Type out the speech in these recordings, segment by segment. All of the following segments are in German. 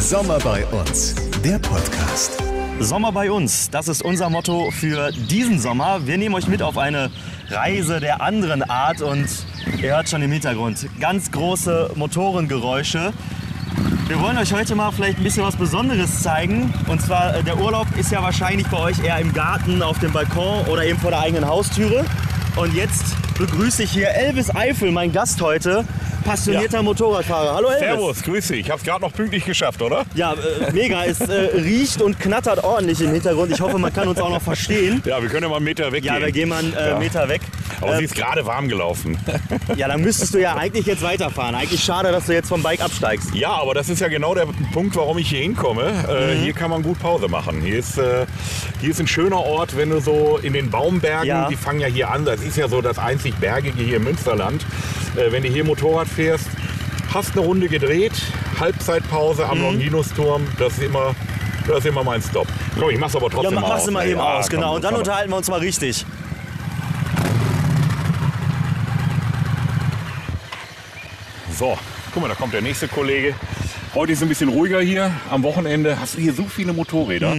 Sommer bei uns, der Podcast. Sommer bei uns, das ist unser Motto für diesen Sommer. Wir nehmen euch mit auf eine Reise der anderen Art und ihr hört schon im Hintergrund ganz große Motorengeräusche. Wir wollen euch heute mal vielleicht ein bisschen was Besonderes zeigen. Und zwar, äh, der Urlaub ist ja wahrscheinlich bei euch eher im Garten, auf dem Balkon oder eben vor der eigenen Haustüre. Und jetzt begrüße ich hier Elvis Eifel, mein Gast heute passionierter ja. Motorradfahrer. Hallo Elvis. Servus, grüß dich. Ich habe es gerade noch pünktlich geschafft, oder? Ja, äh, mega. Es äh, riecht und knattert ordentlich im Hintergrund. Ich hoffe, man kann uns auch noch verstehen. Ja, wir können ja mal einen Meter weggehen. Ja, wir gehen mal einen äh, Ja. Meter weg. Aber Ähm, sie ist gerade warm gelaufen. ja, dann müsstest du ja eigentlich jetzt weiterfahren. Eigentlich schade, dass du jetzt vom Bike absteigst. ja, aber das ist ja genau der Punkt, warum ich hier hinkomme. Äh, Mhm. Hier kann man gut Pause machen. Hier ist, äh, hier ist ein schöner Ort, wenn du so in den Baumbergen, die fangen ja hier an. Das ist ja so das einzig Bergige hier im Münsterland. Äh, wenn du hier Motorrad fährst, hast eine Runde gedreht, Halbzeitpause Mhm. am Longinusturm. Das ist immer, das ist immer mein Stop. Komm, ich mach's aber Ja, trotzdem mach, mal mach's aus. mal Ja, eben aus, komm, genau. Und dann komm. unterhalten wir uns mal richtig. So, guck mal, da kommt der nächste Kollege. Heute ist es ein bisschen ruhiger hier. Am Wochenende hast du hier so viele Motorräder.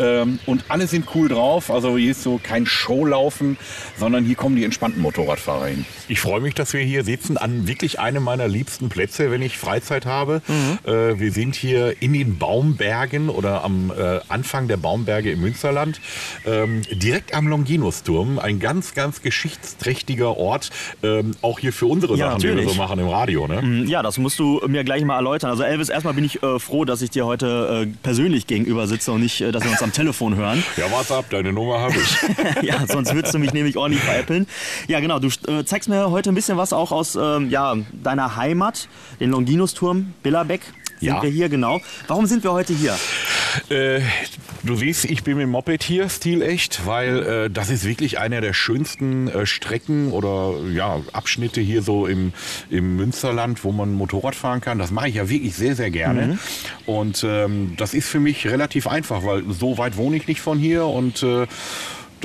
Ähm, und alle sind cool drauf. Also hier ist so kein Showlaufen, sondern hier kommen die entspannten Motorradfahrer hin. Ich freue mich, dass wir hier sitzen an wirklich einem meiner liebsten Plätze, wenn ich Freizeit habe. Äh, wir sind hier in den Baumbergen oder am äh, Anfang der Baumberge im Münsterland. Ähm, direkt am Longinusturm. Ein ganz, ganz geschichtsträchtiger Ort. Ähm, auch hier für unsere Ja, Sachen, die wir natürlich. so machen im Radio. Ne? Ja, das musst du mir gleich mal erläutern. Also Elvis, erstmal bin ich äh, froh, dass ich dir heute äh, persönlich gegenüber sitze und nicht, äh, dass wir uns am Telefon hören. Ja, what's up? Deine Nummer habe ich. ja, sonst würdest du mich nämlich ordentlich veräppeln. Ja, genau, du äh, zeigst mir heute ein bisschen was auch aus ähm, ja, deiner Heimat, den Longinusturm, Billerbeck. Sind Ja. wir hier, genau. Warum sind wir heute hier? Äh, du siehst, ich bin mit dem Moped hier, stilecht, weil äh, das ist wirklich einer der schönsten äh, Strecken oder ja, Abschnitte hier so im, im Münsterland, wo man Motorrad fahren kann. Das mache ich ja wirklich sehr, sehr gerne. Und ähm, das ist für mich relativ einfach, weil so weit wohne ich nicht von hier und äh,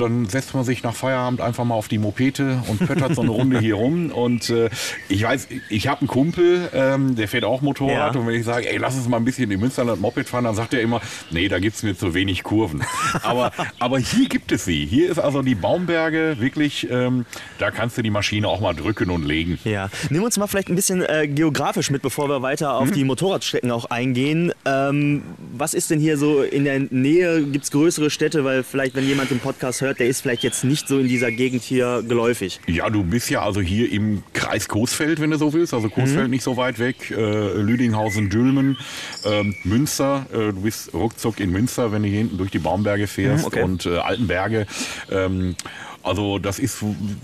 dann setzt man sich nach Feierabend einfach mal auf die Mopete und pöttert so eine Runde hier rum. Und äh, ich weiß, ich habe einen Kumpel, ähm, der fährt auch Motorrad. Ja. Und wenn ich sage, ey, lass uns mal ein bisschen im Münsterland Moped fahren, dann sagt er immer, nee, da gibt's mir zu wenig Kurven. aber, aber hier gibt es sie. Hier ist also die Baumberge wirklich, ähm, da kannst du die Maschine auch mal drücken und legen. Ja, nimm uns mal vielleicht ein bisschen äh, geografisch mit, bevor wir weiter auf die Motorradstrecken auch eingehen. Ähm, was ist denn hier so in der Nähe? Gibt es größere Städte? Weil vielleicht, wenn jemand den Podcast hört, der ist vielleicht jetzt nicht so in dieser Gegend hier geläufig. Ja, du bist ja also hier im Kreis Coesfeld, wenn du so willst. Also Coesfeld nicht so weit weg. Äh, Lüdinghausen, Dülmen, ähm, Münster. Äh, du bist ruckzuck in Münster, wenn du hier hinten durch die Baumberge fährst. Mhm, okay. Und äh, Altenberge. Ähm, also das ist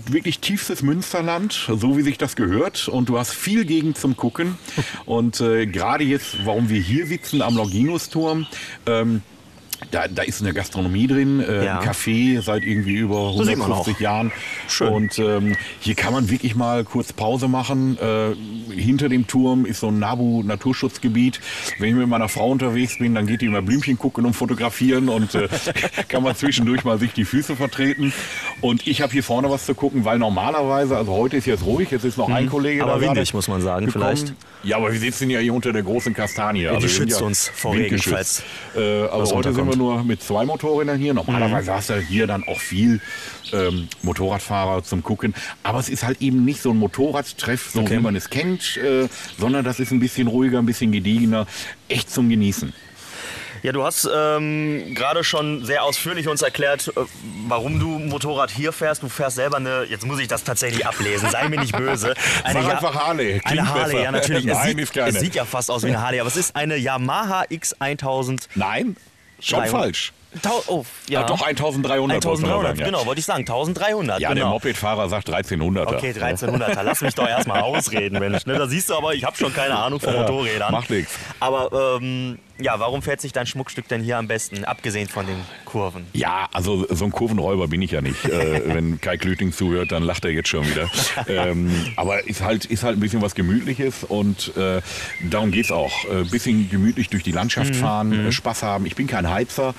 wirklich tiefstes Münsterland, so wie sich das gehört. Und du hast viel Gegend zum Gucken. Und äh, gerade jetzt, warum wir hier sitzen am Longinusturm, ähm, da, da ist eine Gastronomie drin, äh, Ja. ein Café seit irgendwie über So sieht man 150 auch. Jahren. Schön. Und ähm, hier kann man wirklich mal kurz Pause machen. Äh, hinter dem Turm ist so ein Nabu-Naturschutzgebiet. Wenn ich mit meiner Frau unterwegs bin, dann geht die immer Blümchen gucken und fotografieren und äh, kann man zwischendurch mal sich die Füße vertreten. Und ich habe hier vorne was zu gucken, weil normalerweise, also heute ist jetzt ruhig, jetzt ist noch ein Kollege Mhm. Aber da gerade windig, muss man sagen, gekommen. vielleicht. Ja, aber wir sitzen ja hier unter der großen Kastanie. Also die schützt ja uns vor Regen, falls Äh, also heute sind wir runterkommt. nur mit zwei Motorrädern hier. Normalerweise hast du hier dann auch viel ähm, Motorradfahrer zum Gucken. Aber es ist halt eben nicht so ein Motorradtreff, so Okay. wie man es kennt, äh, sondern das ist ein bisschen ruhiger, ein bisschen gediegener. Echt zum Genießen. Ja, du hast ähm, gerade schon sehr ausführlich uns erklärt, äh, warum du Motorrad hier fährst. Du fährst selber eine, jetzt muss ich das tatsächlich ablesen, sei mir nicht böse. Sag einfach Harley, klingt Eine Harley, besser. ja natürlich. Nein, es, sieht, ist keine. es sieht ja fast aus wie eine Harley, aber es ist eine Yamaha X1000. Nein, schon 300. falsch. Tau oh, ja. Ah, doch 1300. wollte man 1300, sagen, ja. genau, wollte ich sagen. 1300, Ja, der genau. Mopedfahrer sagt 1300. Okay, 1300. Lass mich doch erstmal ausreden, Mensch. Ne, da siehst du aber, ich habe schon keine Ahnung von Motorrädern. macht nix. Aber ähm, ja, warum fährt sich dein Schmuckstück denn hier am besten, abgesehen von den Kurven? Ja, also so ein Kurvenräuber bin ich ja nicht. äh, wenn Kai Klüting zuhört, dann lacht er jetzt schon wieder. ähm, aber ist halt, ist halt ein bisschen was Gemütliches und äh, darum geht's auch. Ein bisschen gemütlich durch die Landschaft fahren, äh, Spaß haben. Ich bin kein Heizer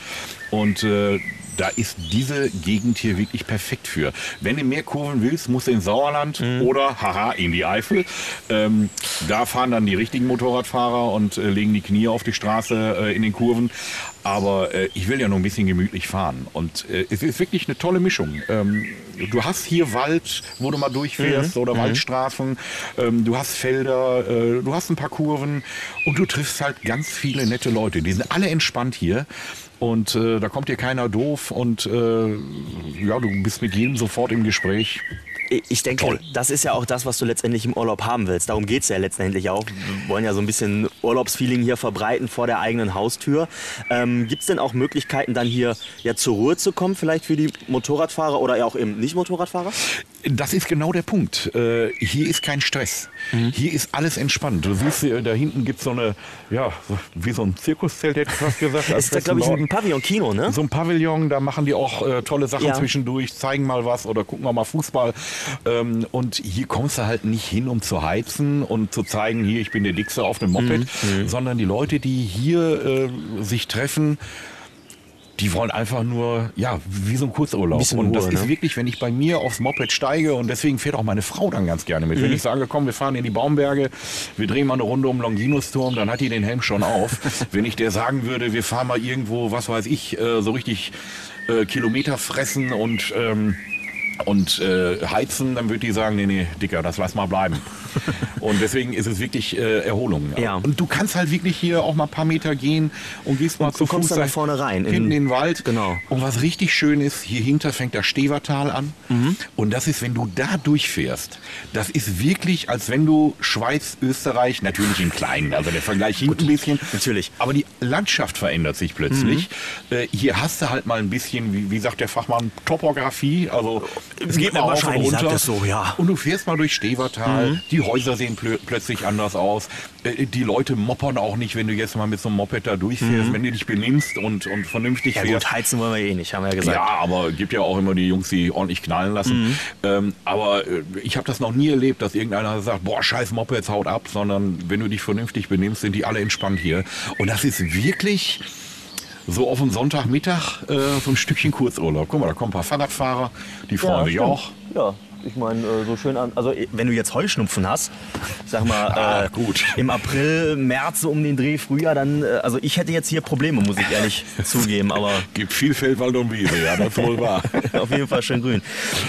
und äh, da ist diese Gegend hier wirklich perfekt für. Wenn du mehr Kurven willst, musst du ins Sauerland oder, haha, in die Eifel. Ähm, da fahren dann die richtigen Motorradfahrer und äh, legen die Knie auf die Straße äh, in den Kurven. Aber äh, ich will ja nur ein bisschen gemütlich fahren. Und äh, es ist wirklich eine tolle Mischung. Ähm, du hast hier Wald, wo du mal durchfährst oder Waldstraßen. Ähm, du hast Felder, äh, du hast ein paar Kurven und du triffst halt ganz viele nette Leute. Die sind alle entspannt hier. Und äh, da kommt dir keiner doof und äh, ja, du bist mit jedem sofort im Gespräch. Ich denke, Toll. das ist ja auch das, was du letztendlich im Urlaub haben willst. Darum geht es ja letztendlich auch. Wir wollen ja so ein bisschen Urlaubsfeeling hier verbreiten vor der eigenen Haustür. Ähm, Gibt es denn auch Möglichkeiten, dann hier ja zur Ruhe zu kommen, vielleicht für die Motorradfahrer oder auch eben Nicht-Motorradfahrer? Das ist genau der Punkt. Äh, hier ist kein Stress. Hier ist alles entspannt. Du siehst, äh, da hinten gibt so eine, ja, so wie so ein Zirkuszelt, hätte ich fast gesagt. Das ist da, glaube ich, ein Pavillon-Kino, ne? so ein Pavillon, da machen die auch äh, tolle Sachen Ja. zwischendurch, zeigen mal was oder gucken wir mal Fußball. Ähm, und hier kommst du halt nicht hin, um zu heizen und zu zeigen, hier, ich bin der Dickste auf dem Moped, Mhm, sondern die Leute, die hier äh, sich treffen, die wollen einfach nur, ja, wie so ein Kurzurlaub. Bisschen und das Ruhe, ist ne? wirklich, wenn ich bei mir aufs Moped steige und deswegen fährt auch meine Frau dann ganz gerne mit. Wenn Mhm. ich sage, komm, wir fahren in die Baumberge, wir drehen mal eine Runde um Longinusturm, dann hat die den Helm schon auf. wenn ich der sagen würde, wir fahren mal irgendwo, was weiß ich, äh, so richtig äh, Kilometer fressen und ähm, und äh, heizen, dann würde die sagen, nee, nee, Dicker, das lass mal bleiben. Und deswegen ist es wirklich äh, Erholung. Ja. Und du kannst halt wirklich hier auch mal ein paar Meter gehen und gehst mal zu du kommst Fuß dann da vorne rein, in- Hinten in den Wald. Genau. Und was richtig schön ist, hier hinter fängt das Stevertal an. Mhm. Und das ist, wenn du da durchfährst, das ist wirklich, als wenn du Schweiz, Österreich, natürlich im Kleinen, also der Vergleich hinkt ein bisschen. natürlich. Aber die Landschaft verändert sich plötzlich. Mhm. Äh, hier hast du halt mal ein bisschen, wie, wie sagt der Fachmann, Topografie. Also es geht mal rauf und runter. so, ja. Mhm. Und du fährst mal durch Stevertal. Die Häuser sehen plö plötzlich anders aus. Äh, die Leute moppern auch nicht, wenn du jetzt mal mit so einem Moped da durchfährst, wenn du dich benimmst und, und vernünftig Mhm. Ja fährst. gut, heizen wollen wir eh nicht, haben wir ja gesagt. Ja, aber gibt ja auch immer die Jungs, die ordentlich knallen lassen. Mhm. Ähm, aber äh, ich habe das noch nie erlebt, dass irgendeiner sagt, boah, scheiß Mopeds, haut ab, sondern wenn du dich vernünftig benimmst, sind die alle entspannt hier. Und das ist wirklich so auf einen Sonntagmittag äh, so ein Stückchen Kurzurlaub. Guck mal, da kommen ein paar Fahrradfahrer, die freuen sich stimmt. auch. Ja, ich meine, äh, so schön an. Also, äh, wenn du jetzt Heuschnupfen hast, ich sag mal, Ah, äh, gut. im April, März, so um den Dreh, Frühjahr, dann, äh, also ich hätte jetzt hier Probleme, muss ich ehrlich zugeben, aber Gibt viel Feld, Wald und Wiese, ja, das wohl wahr. auf jeden Fall schön grün.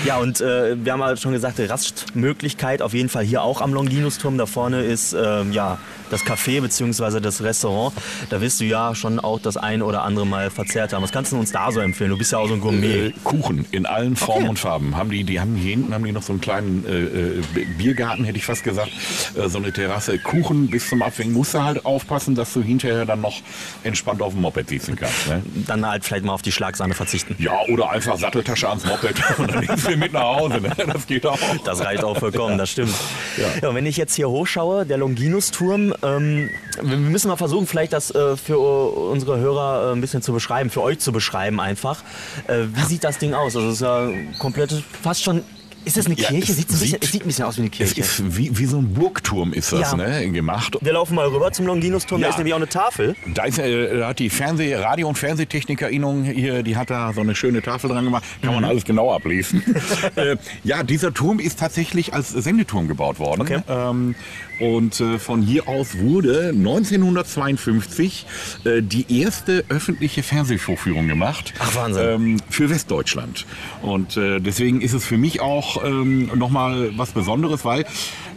Ja, und äh, wir haben halt schon gesagt, Rastmöglichkeit auf jeden Fall hier auch am Longinusturm. Da vorne ist ähm, ja das Café bzw. das Restaurant. Da wirst du ja schon auch das ein oder andere Mal verzehrt haben. Was kannst du uns da so empfehlen? Du bist ja auch so ein Gourmet. Äh, Kuchen in allen Formen Okay. und Farben. Haben die, die haben hier hinten haben die noch so einen kleinen äh, äh, Biergarten, hätte ich fast gesagt. Äh, so eine Terrasse. Kuchen bis zum Abwinken. Musst du halt aufpassen, dass du hinterher dann noch entspannt auf dem Moped sitzen kannst. Ne? Dann halt vielleicht mal auf die Schlagsahne verzichten. Ja, oder einfach Satteltasche ans Moped und dann nimmst du mit nach Hause. Ne? Das geht auch. Das reicht auch vollkommen, das stimmt. Ja. Ja. wenn ich jetzt hier hochschaue, der Longinusturm, ähm, wir müssen mal versuchen, vielleicht das äh, für unsere Hörer äh, ein bisschen zu beschreiben, für euch zu beschreiben einfach. Äh, wie sieht das Ding aus? Also es ist ja komplett, fast schon, ist das eine Ja, Kirche? es Sieht's ein bisschen, sieht- es sieht ein bisschen aus wie eine Es Kirche. ist wie, wie so ein Burgturm ist das Ja. ne? gemacht. Wir laufen mal rüber zum Longinusturm, da Ja. ist nämlich auch eine Tafel. Da, ist, äh, da hat die Fernseh-, Radio- und Fernsehtechnikerinnung hier, die hat da so eine schöne Tafel dran gemacht. Kann man alles genau ablesen. äh, ja, dieser Turm ist tatsächlich als Sendeturm gebaut worden. Okay. Ähm, und äh, von hier aus wurde 1952 äh, die erste öffentliche Fernsehvorführung gemacht. Ach, Wahnsinn. Ähm, für Westdeutschland. Und äh, deswegen ist es für mich auch ähm, nochmal was Besonderes, weil,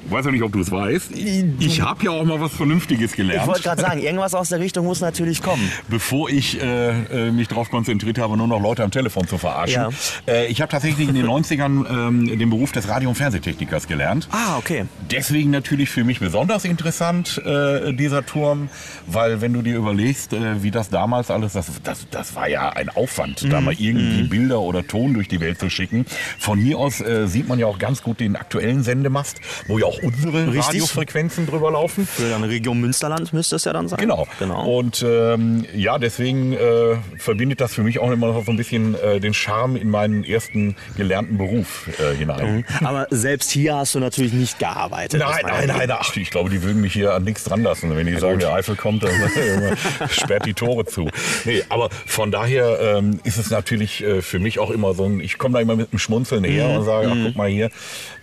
ich weiß ja nicht, ob du es weißt, ich habe ja auch mal was Vernünftiges gelernt Ich wollte gerade sagen, irgendwas aus der Richtung muss natürlich kommen. bevor ich äh, äh, mich darauf konzentriert habe, nur noch Leute am Telefon zu verarschen. Ja. Äh, ich habe tatsächlich in den 90ern ähm, den Beruf des Radio- und Fernsehtechnikers gelernt. Ah, okay. Deswegen natürlich für mich besonders interessant, äh, dieser Turm, weil wenn du dir überlegst, äh, wie das damals alles, das, das, das war ja ein Aufwand, da mal irgendwie Bilder oder Ton durch die Welt zu schicken. Von hier aus äh, sieht man ja auch ganz gut den aktuellen Sendemast, wo ja auch unsere Richtig. Radiofrequenzen drüber laufen. Für eine Region Münsterland müsste es ja dann sein. Genau. genau. Und ähm, ja, deswegen äh, verbindet das für mich auch immer noch so ein bisschen äh, den Charme in meinen ersten gelernten Beruf äh, hinein. Aber selbst hier hast du natürlich nicht gearbeitet. Nein, nein, ja nein, ach, ich glaube, die würden mich hier an nichts dran lassen. Wenn die sagen, der Eifel kommt, dann sperrt die Tore zu. Nee, aber von daher ähm, ist es natürlich äh, für mich auch immer so ein, ich komme da immer mit einem Schmunzeln her Mhm. und sage, ach, guck mal hier,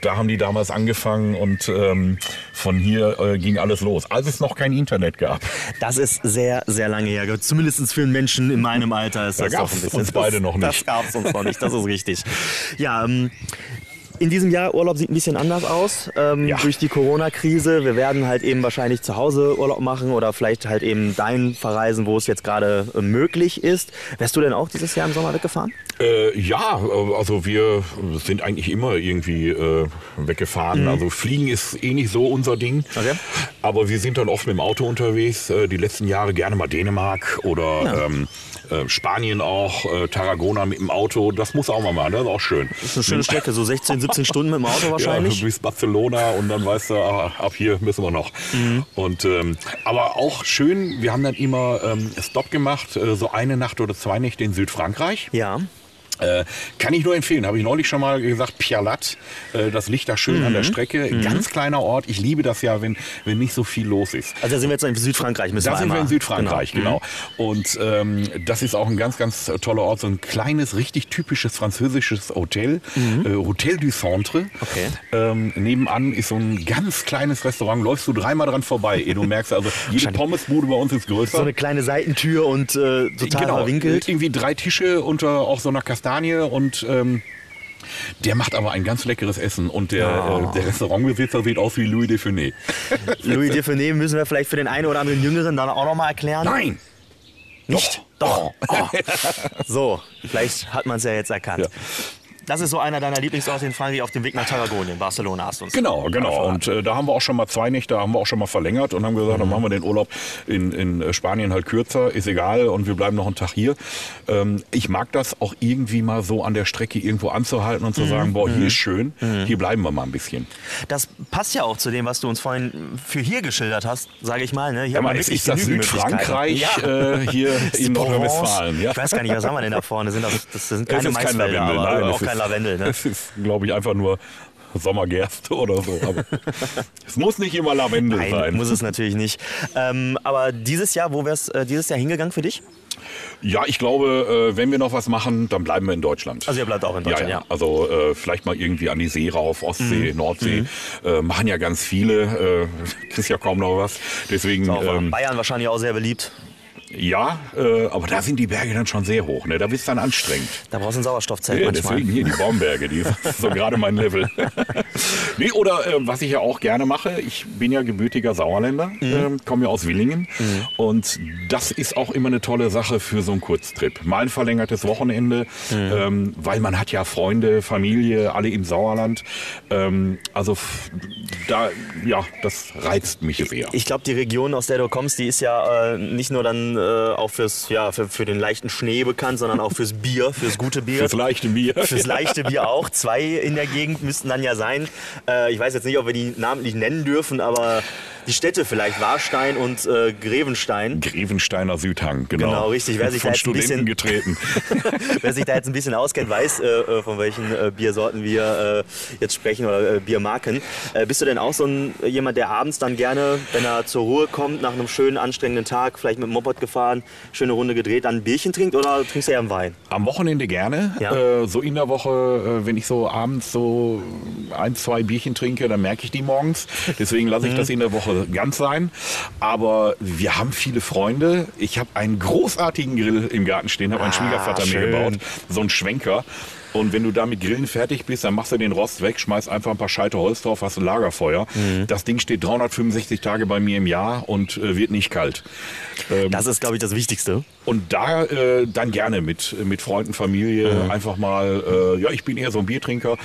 da haben die damals angefangen und ähm, von hier äh, ging alles los, als es noch kein Internet gab. Das ist sehr, sehr lange her. Zumindest für einen Menschen in meinem Alter ist Da das doch ein bisschen. uns beide noch Das nicht. gab es uns noch nicht, das ist richtig. Ja, ähm, in diesem Jahr Urlaub sieht ein bisschen anders aus ähm, Ja. durch die Corona-Krise. Wir werden halt eben wahrscheinlich zu Hause Urlaub machen oder vielleicht halt eben dahin verreisen, wo es jetzt gerade äh, möglich ist. Wärst du denn auch dieses Jahr im Sommer weggefahren? Äh, ja, äh, also wir sind eigentlich immer irgendwie äh, weggefahren. Also Fliegen ist eh nicht so unser Ding. Okay. Aber wir sind dann oft mit dem Auto unterwegs. Äh, die letzten Jahre gerne mal Dänemark oder ähm, äh, Spanien auch, Tarragona mit dem Auto. Das muss auch mal machen, das ist auch schön. Das ist eine schöne Strecke, so 16, 17 Stunden mit dem Auto Ja, wahrscheinlich. bis Barcelona und dann weißt du, ah, ab hier müssen wir noch. Und ähm, aber auch schön, wir haben dann immer ähm, Stop gemacht, äh, so eine Nacht oder zwei Nächte in Südfrankreich. Ja. Äh, kann ich nur empfehlen, habe ich neulich schon mal gesagt, Pialat, äh, das liegt da schön an Mhm. der Strecke. Ganz kleiner Ort. Ich liebe das ja, wenn, wenn nicht so viel los ist. Also da sind wir jetzt in Südfrankreich. Müssen Da wir sind wir einmal- in Südfrankreich, Genau. genau. Und ähm, das ist auch ein ganz, ganz toller Ort. So ein kleines, richtig typisches französisches Hotel. Äh, Hotel du Centre. Mhm. Okay. Ähm, nebenan ist so ein ganz kleines Restaurant. Läufst du dreimal dran vorbei. ehe Du merkst also, jede. Pommesbude bei uns ist größer. So eine kleine Seitentür und äh, total genau, verwinkelt. Irgendwie drei Tische unter auch so einer Kastanie und ähm, der macht aber ein ganz leckeres Essen und der, Ah. äh, der Restaurantbesitzer sieht aus wie Louis de Funès. Louis Defenet müssen wir vielleicht für den einen oder anderen Jüngeren dann auch noch mal erklären. Nein! Nicht? Doch. Oh. So, vielleicht hat man es ja jetzt erkannt. Ja. Das ist so einer deiner Lieblingsorte in Frankreich auf dem Weg nach Tarragona in Barcelona hast du uns. Genau, genau. Und äh, da haben wir auch schon mal zwei Nächte, haben wir auch schon mal verlängert und haben gesagt, Mhm. dann machen wir den Urlaub in, in äh, Spanien halt kürzer, ist egal und wir bleiben noch einen Tag hier. Ähm, ich mag das auch irgendwie mal so an der Strecke irgendwo anzuhalten und zu Mhm. sagen, boah, hier ist schön, hier bleiben wir mal ein bisschen. Das passt ja auch zu dem, was du uns vorhin für hier geschildert hast, sage ich mal. Ne? Hier Ja, man wirklich ist das Südfrankreich Möglichkeiten. äh, hier ist in. Nordrhein-Westfalen. Ja. Ich weiß gar nicht, was haben wir denn da vorne? Sind das, das sind keine ist kein Maisfelder, Lavendel, aber nein, auch kein ist, Lavendel. Ne? Es ist, glaube ich, einfach nur Sommergerste oder so. Aber es muss nicht immer Lavendel Nein, sein. muss es natürlich nicht. Ähm, aber dieses Jahr, wo wär's äh, dieses Jahr hingegangen für dich? Ja, ich glaube, äh, wenn wir noch was machen, dann bleiben wir in Deutschland. Also ihr bleibt auch in Deutschland, ja. Mhm. Also äh, vielleicht mal irgendwie an die See rauf, Ostsee, Nordsee. Äh, machen ja ganz viele. Äh, kriegst ja kaum noch was. Deswegen, ähm, Bayern wahrscheinlich auch sehr beliebt. Ja, äh, aber da sind die Berge dann schon sehr hoch. Ne? Da bist du dann anstrengend. Da brauchst du ein Sauerstoffzelt Ja, manchmal. deswegen hier die Baumberge, die ist so gerade mein Level. nee, oder äh, was ich ja auch gerne mache, ich bin ja gebürtiger Sauerländer, ähm, komme ja aus Willingen und das ist auch immer eine tolle Sache für so einen Kurztrip. Mal ein verlängertes Wochenende, ähm, weil man hat ja Freunde, Familie, alle im Sauerland. Ähm, also da, ja, das reizt mich sehr. Ich glaube, die Region, aus der du kommst, die ist ja äh, nicht nur dann äh, auch fürs, ja, für, für den leichten Schnee bekannt, sondern auch fürs Bier, fürs gute Bier. Fürs leichte Bier. Fürs leichte Bier auch. Zwei in der Gegend müssten dann ja sein. Äh, ich weiß jetzt nicht, ob wir die namentlich nennen dürfen, aber die Städte vielleicht, Warstein und äh, Grevenstein. Grevensteiner Südhang, genau. Genau, richtig. Wer sich da Von jetzt ein bisschen- getreten. Wer sich da jetzt ein bisschen auskennt, weiß, äh, äh, von welchen äh, Biersorten wir äh, jetzt sprechen oder äh, Biermarken. Bist du denn auch so ein, jemand, der abends dann gerne, wenn er zur Ruhe kommt, nach einem schönen, anstrengenden Tag, vielleicht mit dem Moped gefahren, schöne Runde gedreht, dann ein Bierchen trinkt oder trinkst du eher einen Wein? Am Wochenende gerne. Ja. So in der Woche, wenn ich so abends so ein, zwei Bierchen trinke, dann merke ich die morgens. Deswegen lasse ich Mhm. das in der Woche ganz sein. Aber wir haben viele Freunde. Ich habe einen großartigen Grill im Garten stehen, habe mein Ah, Schwiegervater schön. mir gebaut. So ein Schwenker. Und wenn du da mit Grillen fertig bist, dann machst du den Rost weg, schmeißt einfach ein paar Scheite Holz drauf, hast ein Lagerfeuer. Mhm. Das Ding steht 365 Tage bei mir im Jahr und äh, wird nicht kalt. Ähm, Das ist, glaube ich, das Wichtigste. und da äh, dann gerne mit, mit Freunden, Familie, Mhm. einfach mal, äh, ja, ich bin eher so ein Biertrinker,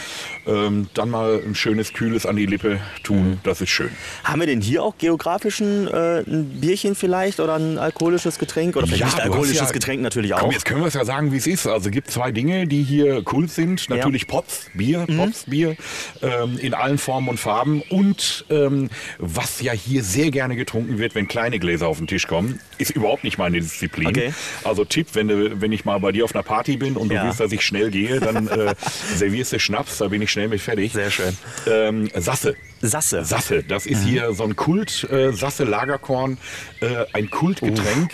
ähm, dann mal ein schönes, kühles an die Lippe tun, Mhm. das ist schön. Haben wir denn hier auch geografischen äh, ein Bierchen vielleicht oder ein alkoholisches Getränk? Oder vielleicht Ja, nicht alkoholisches ja- Getränk natürlich auch. Komm, jetzt können wir es ja sagen, wie es ist. Also gibt zwei Dinge, die hier Kult sind. Natürlich Pops, Bier, Pops, Bier ähm, in allen Formen und Farben. Und ähm, was ja hier sehr gerne getrunken wird, wenn kleine Gläser auf den Tisch kommen, ist überhaupt nicht meine Disziplin. Okay. Also Tipp, wenn, du, wenn ich mal bei dir auf einer Party bin und du Ja. willst, dass ich schnell gehe, dann äh, servierst du Schnaps, da bin ich schnell mit fertig. Sehr schön. Ähm, Sasse. Sasse. Sasse, das ist hier so ein Kult, äh, Sasse Lagerkorn, äh, ein Kultgetränk.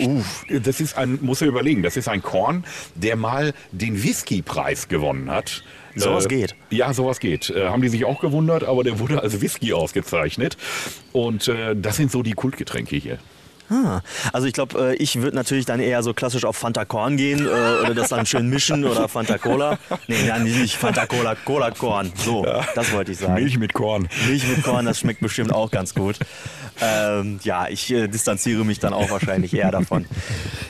Das ist ein, muss er überlegen, das ist ein Korn, der mal den Whisky-Preis gewonnen hat. Sowas Äh, geht. Ja, sowas geht. Äh, haben die sich auch gewundert, aber der wurde als Whisky ausgezeichnet. Und äh, das sind so die Kultgetränke hier. Ah, also ich glaube, äh, ich würde natürlich dann eher so klassisch auf Fanta Korn gehen äh, oder das dann schön mischen oder Fanta Cola. Nee, nein, nicht Fanta Cola, Cola Korn. So, das wollte ich sagen. Milch mit Korn. Milch mit Korn, das schmeckt bestimmt auch ganz gut. Ähm, ja, ich äh, distanziere mich dann auch wahrscheinlich eher davon.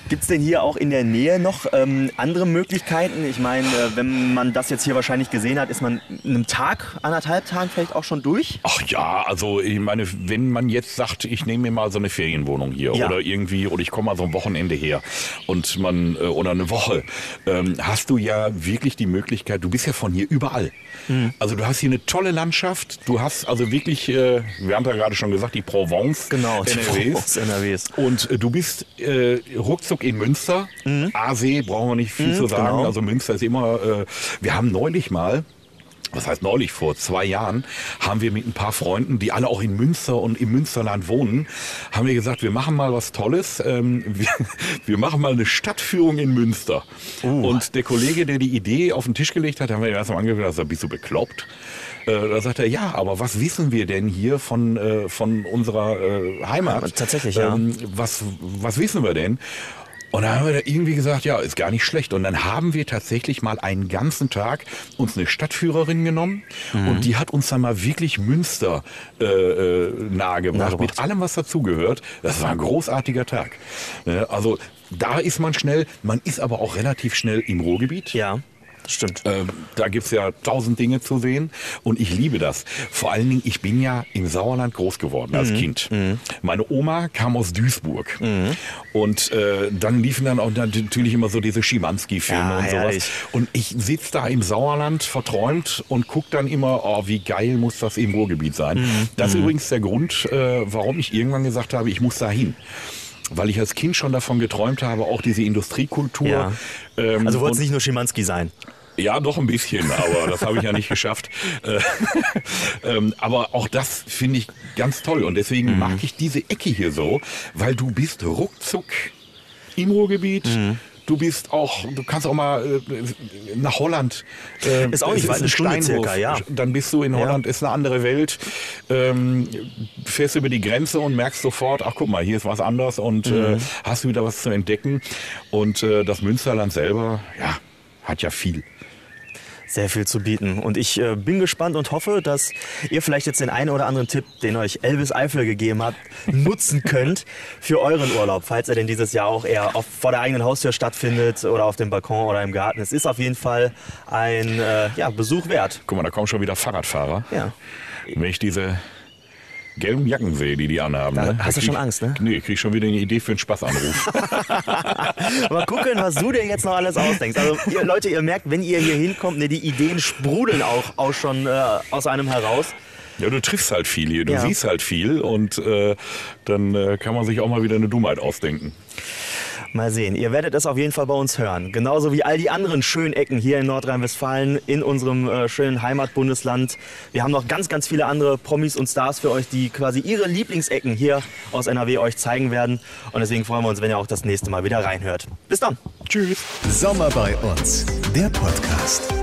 Gibt es denn hier auch in der Nähe noch ähm, andere Möglichkeiten? Ich meine, äh, wenn man das jetzt hier wahrscheinlich gesehen hat, ist man in einem Tag, anderthalb Tagen vielleicht auch schon durch? Ach ja, also ich meine, wenn man jetzt sagt, ich nehme mir mal so eine Ferienwohnung hier Ja. oder irgendwie oder ich komme mal so ein Wochenende her und man äh, oder eine Woche, ähm, hast du ja wirklich die Möglichkeit. Du bist ja von hier überall. Mhm. Also du hast hier eine tolle Landschaft. Du hast also wirklich, äh, wir haben ja gerade schon gesagt, die Provence Genau, die NRWs. Provence NRWs. Und äh, du bist äh, ruckzuck in Münster. Aasee brauchen wir nicht viel zu sagen. genau. Also Münster ist immer. Äh, wir haben neulich mal was heißt neulich, vor zwei Jahren, haben wir mit ein paar Freunden, die alle auch in Münster und im Münsterland wohnen, haben wir gesagt, wir machen mal was Tolles. Ähm, wir, wir machen mal eine Stadtführung in Münster. Und der Kollege, der die Idee auf den Tisch gelegt hat, haben wir erst mal angehört, da bist du bekloppt. Äh, Da sagt er, ja, aber was wissen wir denn hier von, äh, von unserer äh, Heimat? Tatsächlich, ja. Ähm, was, was wissen wir denn? Und dann haben wir da irgendwie gesagt, ja, ist gar nicht schlecht. Und dann haben wir tatsächlich mal einen ganzen Tag uns eine Stadtführerin genommen Mhm. und die hat uns dann mal wirklich Münster äh, äh, nahegebracht, Nahegebracht. mit allem, was dazugehört. Das war ein großartiger Tag. Ne, Also da ist man schnell, man ist aber auch relativ schnell im Ruhrgebiet. Ja, stimmt. Ähm, da gibt's ja tausend Dinge zu sehen und ich liebe das. Vor allen Dingen, ich bin ja im Sauerland groß geworden Mhm. als Kind. Meine Oma kam aus Duisburg und äh, dann liefen dann auch natürlich immer so diese Schimanski-Filme Ja, und sowas. herrlich. Und ich sitz da im Sauerland verträumt und guck dann immer, oh, wie geil muss das im Ruhrgebiet sein. Mhm. Das ist übrigens der Grund, äh, warum ich irgendwann gesagt habe, ich muss da hin. Weil ich als Kind schon davon geträumt habe, auch diese Industriekultur. Ja. ähm, Also wollte es nicht nur Schimanski sein. Ja, doch ein bisschen, aber das habe ich ja nicht geschafft. Äh, ähm, aber auch das finde ich ganz toll und deswegen Mhm. mag ich diese Ecke hier so, weil du bist ruckzuck im Ruhrgebiet. Mhm. Du bist auch, du kannst auch mal äh, nach Holland. Äh, Ist auch nicht weit, eine ein Stunde circa, ja. Dann bist du in Ja. Holland, ist eine andere Welt. Ähm, fährst über die Grenze und merkst sofort, ach guck mal, hier ist was anders und äh, Mhm. hast wieder was zu entdecken. Und äh, das Münsterland selber, ja, hat ja viel. sehr viel zu bieten. Und ich äh, bin gespannt und hoffe, dass ihr vielleicht jetzt den einen oder anderen Tipp, den euch Elvis Eifel gegeben hat, nutzen könnt für euren Urlaub, falls er denn dieses Jahr auch eher auf, vor der eigenen Haustür stattfindet oder auf dem Balkon oder im Garten. Es ist auf jeden Fall ein äh, ja, Besuch wert. Guck mal, da kommen schon wieder Fahrradfahrer. Ja. Wenn ich diese gelben Jacken sehe, die die anhaben. Da ne? hast du krieg- schon Angst, ne? Nee, krieg schon wieder eine Idee für einen Spaßanruf. Mal gucken, was du dir jetzt noch alles ausdenkst. Also ihr, Leute, ihr merkt, wenn ihr hier hinkommt, ne, die Ideen sprudeln auch, auch schon äh, aus einem heraus. ja, du triffst halt viel hier, du Ja. siehst halt viel und äh, dann äh, kann man sich auch mal wieder eine Dummheit ausdenken. Mal sehen, ihr werdet es auf jeden Fall bei uns hören. Genauso wie all die anderen schönen Ecken hier in Nordrhein-Westfalen, in unserem äh, schönen Heimatbundesland. Wir haben noch ganz, ganz viele andere Promis und Stars für euch, die quasi ihre Lieblingsecken hier aus NRW euch zeigen werden. Und deswegen freuen wir uns, wenn ihr auch das nächste Mal wieder reinhört. Bis dann. Tschüss. Sommer bei uns, der Podcast.